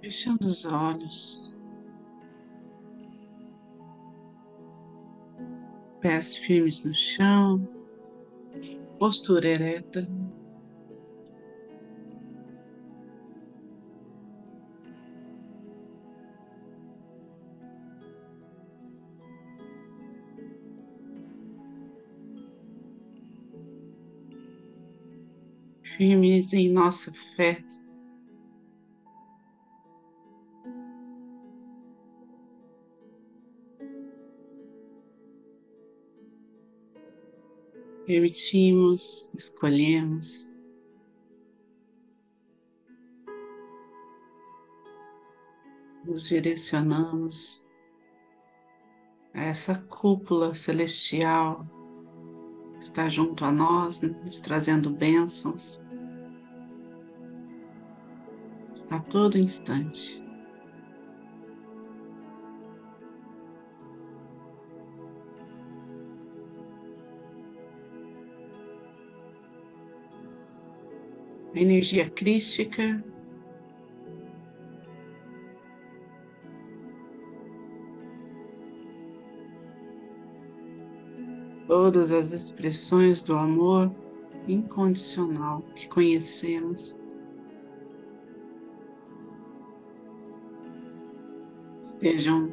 Fechando os olhos, pés firmes no chão, postura ereta. Firmes em nossa fé. Permitimos, escolhemos. Nos direcionamos a essa cúpula celestial que está junto a nós, nos trazendo bênçãos a todo instante. Energia crística. Todas as expressões do amor incondicional que conhecemos. Estejam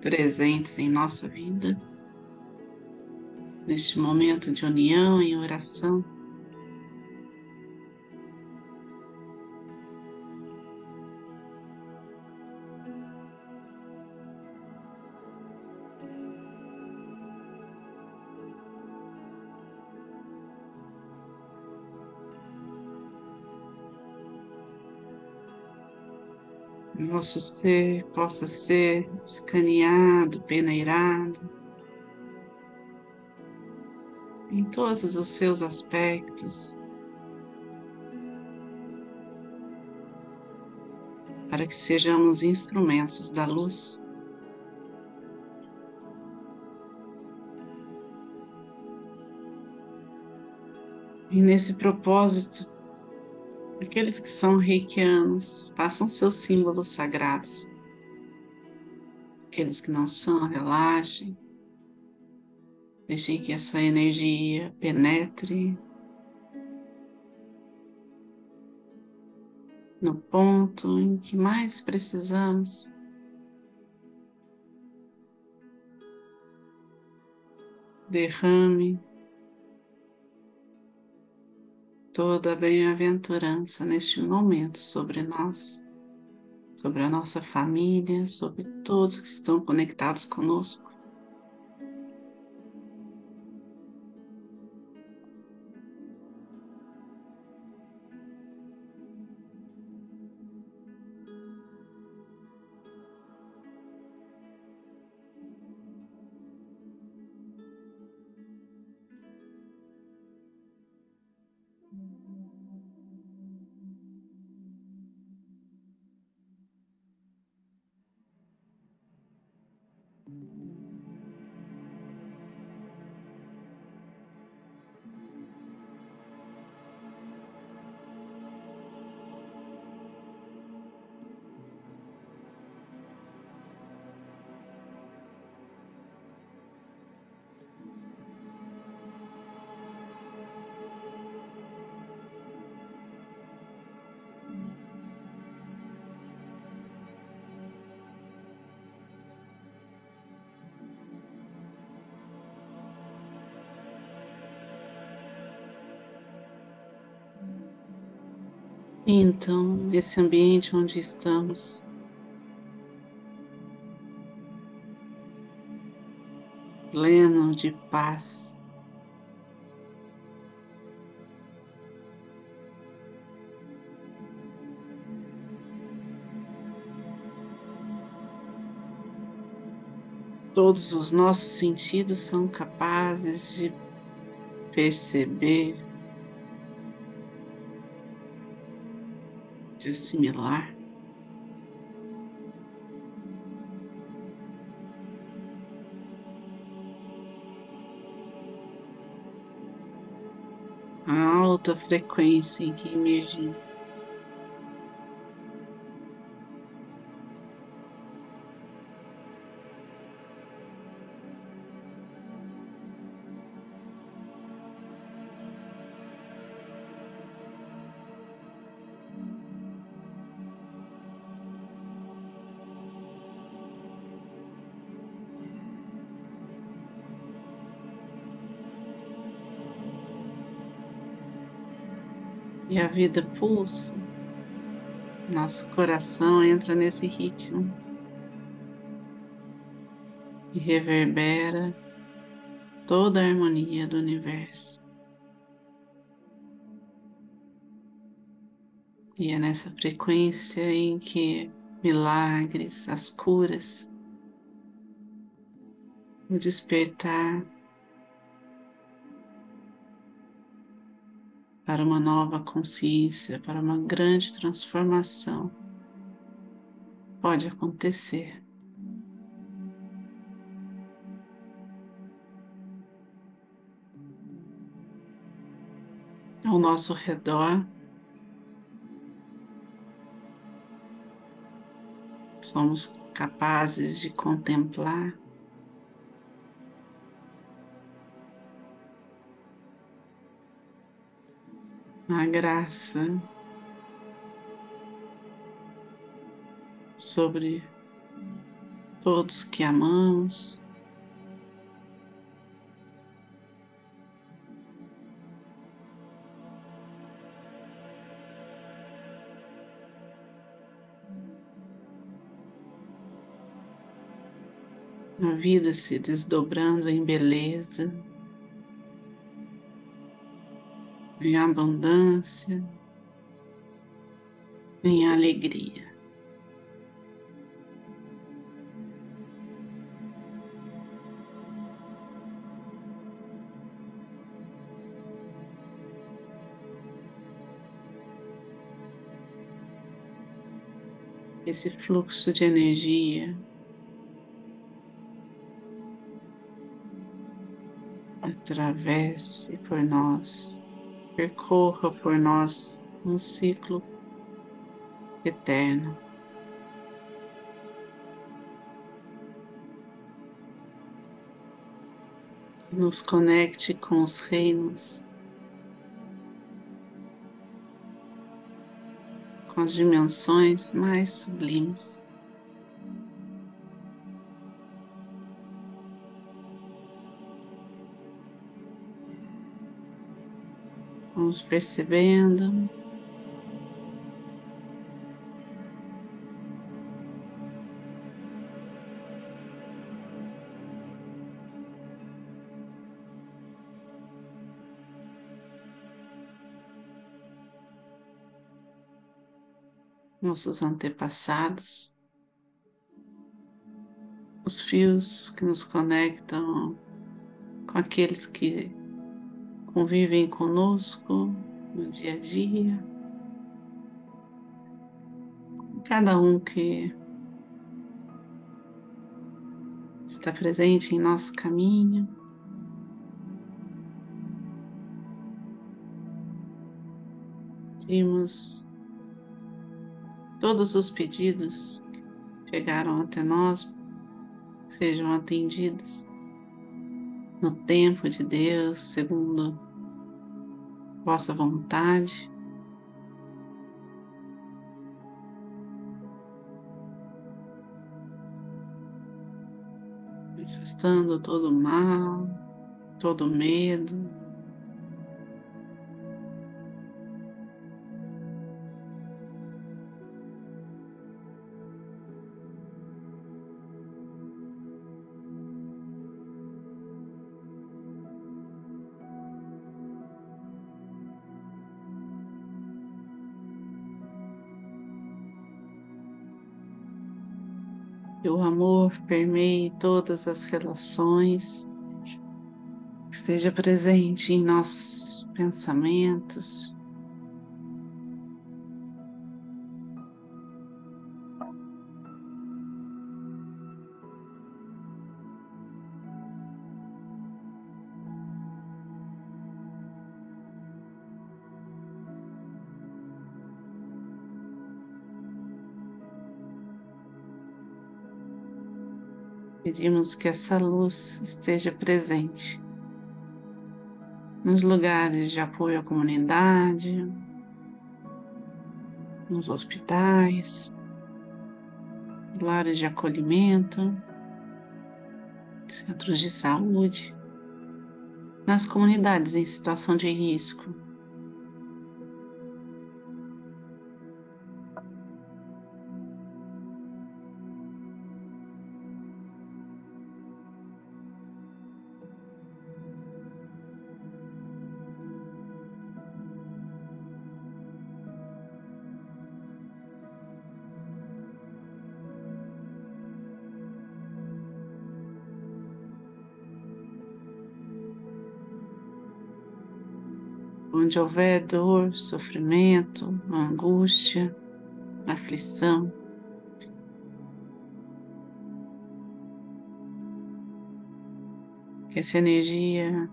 presentes em nossa vida, neste momento de união e oração. Nosso ser possa ser escaneado, peneirado em todos os seus aspectos, para que sejamos instrumentos da luz. E nesse propósito, Aqueles que são reikianos, façam seus símbolos sagrados. Aqueles que não são, relaxem. Deixem que essa energia penetre no ponto em que mais precisamos. Derrame toda a bem-aventurança neste momento sobre nós, sobre a nossa família, sobre todos que estão conectados conosco. Então, esse ambiente onde estamos, pleno de paz, todos os nossos sentidos são capazes de perceber de assimilar. A alta frequência em que emergir. E a vida pulsa, nosso coração entra nesse ritmo e reverbera toda a harmonia do universo. E é nessa frequência em que milagres, as curas, o despertar para uma nova consciência, para uma grande transformação pode acontecer. Ao nosso redor, somos capazes de contemplar a graça sobre todos que amamos. A vida se desdobrando em beleza. Em abundância, em alegria. Esse fluxo de energia atravesse por nós percorra por nós um ciclo eterno. Nos conecte com os reinos, com as dimensões mais sublimes. Vamos percebendo. Nossos antepassados, os fios que nos conectam com aqueles que convivem conosco no dia a dia. Cada um que está presente em nosso caminho. Pedimos todos os pedidos que chegaram até nós sejam atendidos no tempo de Deus, segundo vossa vontade. Manifestando todo o mal, todo o medo. Que o amor permeie todas as relações, esteja presente em nossos pensamentos. Pedimos que essa luz esteja presente nos lugares de apoio à comunidade, nos hospitais, lares de acolhimento, centros de saúde, nas comunidades em situação de risco, onde houver dor, sofrimento, angústia, aflição, que essa energia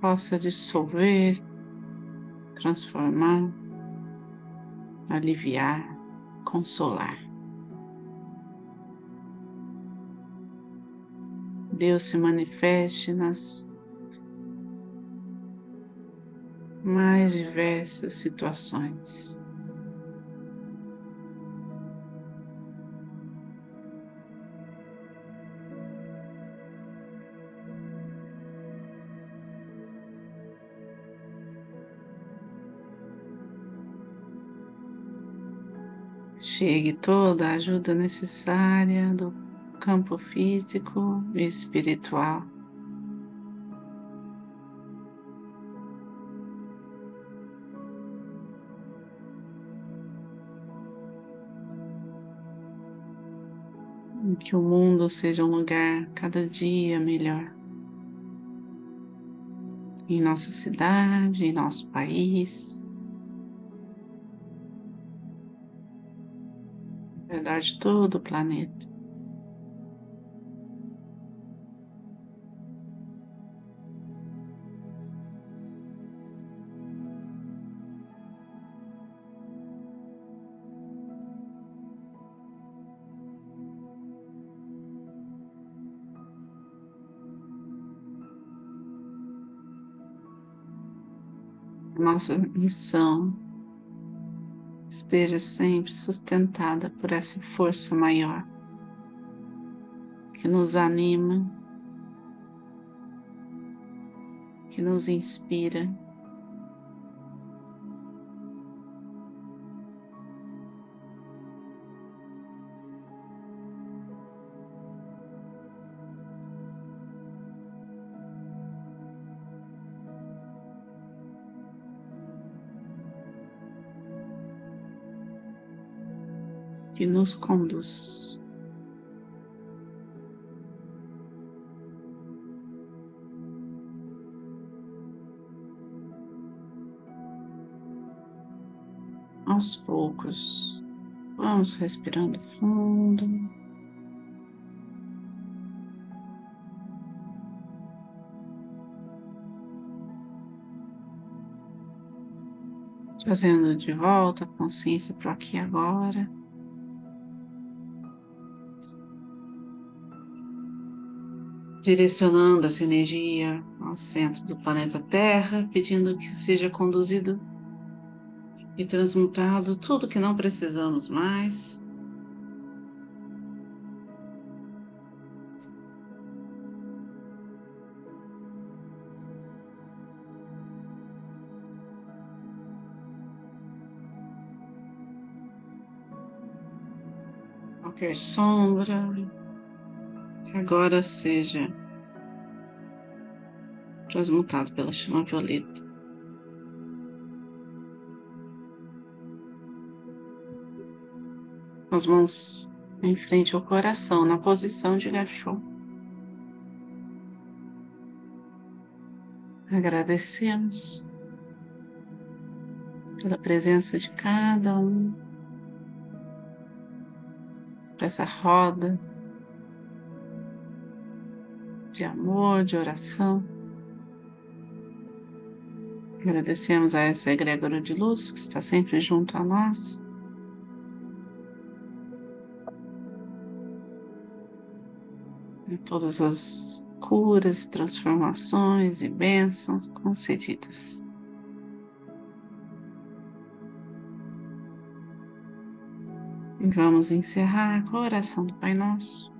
possa dissolver, transformar, aliviar, consolar. Deus se manifeste nas mais diversas situações. Chegue toda a ajuda necessária do campo físico e espiritual. Que o mundo seja um lugar cada dia melhor. Em nossa cidade, em nosso país, ao redor de todo o planeta. Nossa missão esteja sempre sustentada por essa força maior que nos anima, que nos inspira. Que nos conduz. Aos poucos, vamos respirando fundo. Trazendo de volta a consciência para aqui agora. Direcionando essa energia ao centro do planeta Terra, pedindo que seja conduzido e transmutado tudo que não precisamos mais. Qualquer sombra, agora seja transmutado pela chama violeta. As mãos em frente ao coração, na posição de gachô. Agradecemos pela presença de cada um, essa roda de amor, de oração. Agradecemos a essa egrégora de luz que está sempre junto a nós. E todas as curas, transformações e bênçãos concedidas. E vamos encerrar com a oração do Pai Nosso.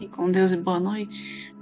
Fique com Deus e boa noite.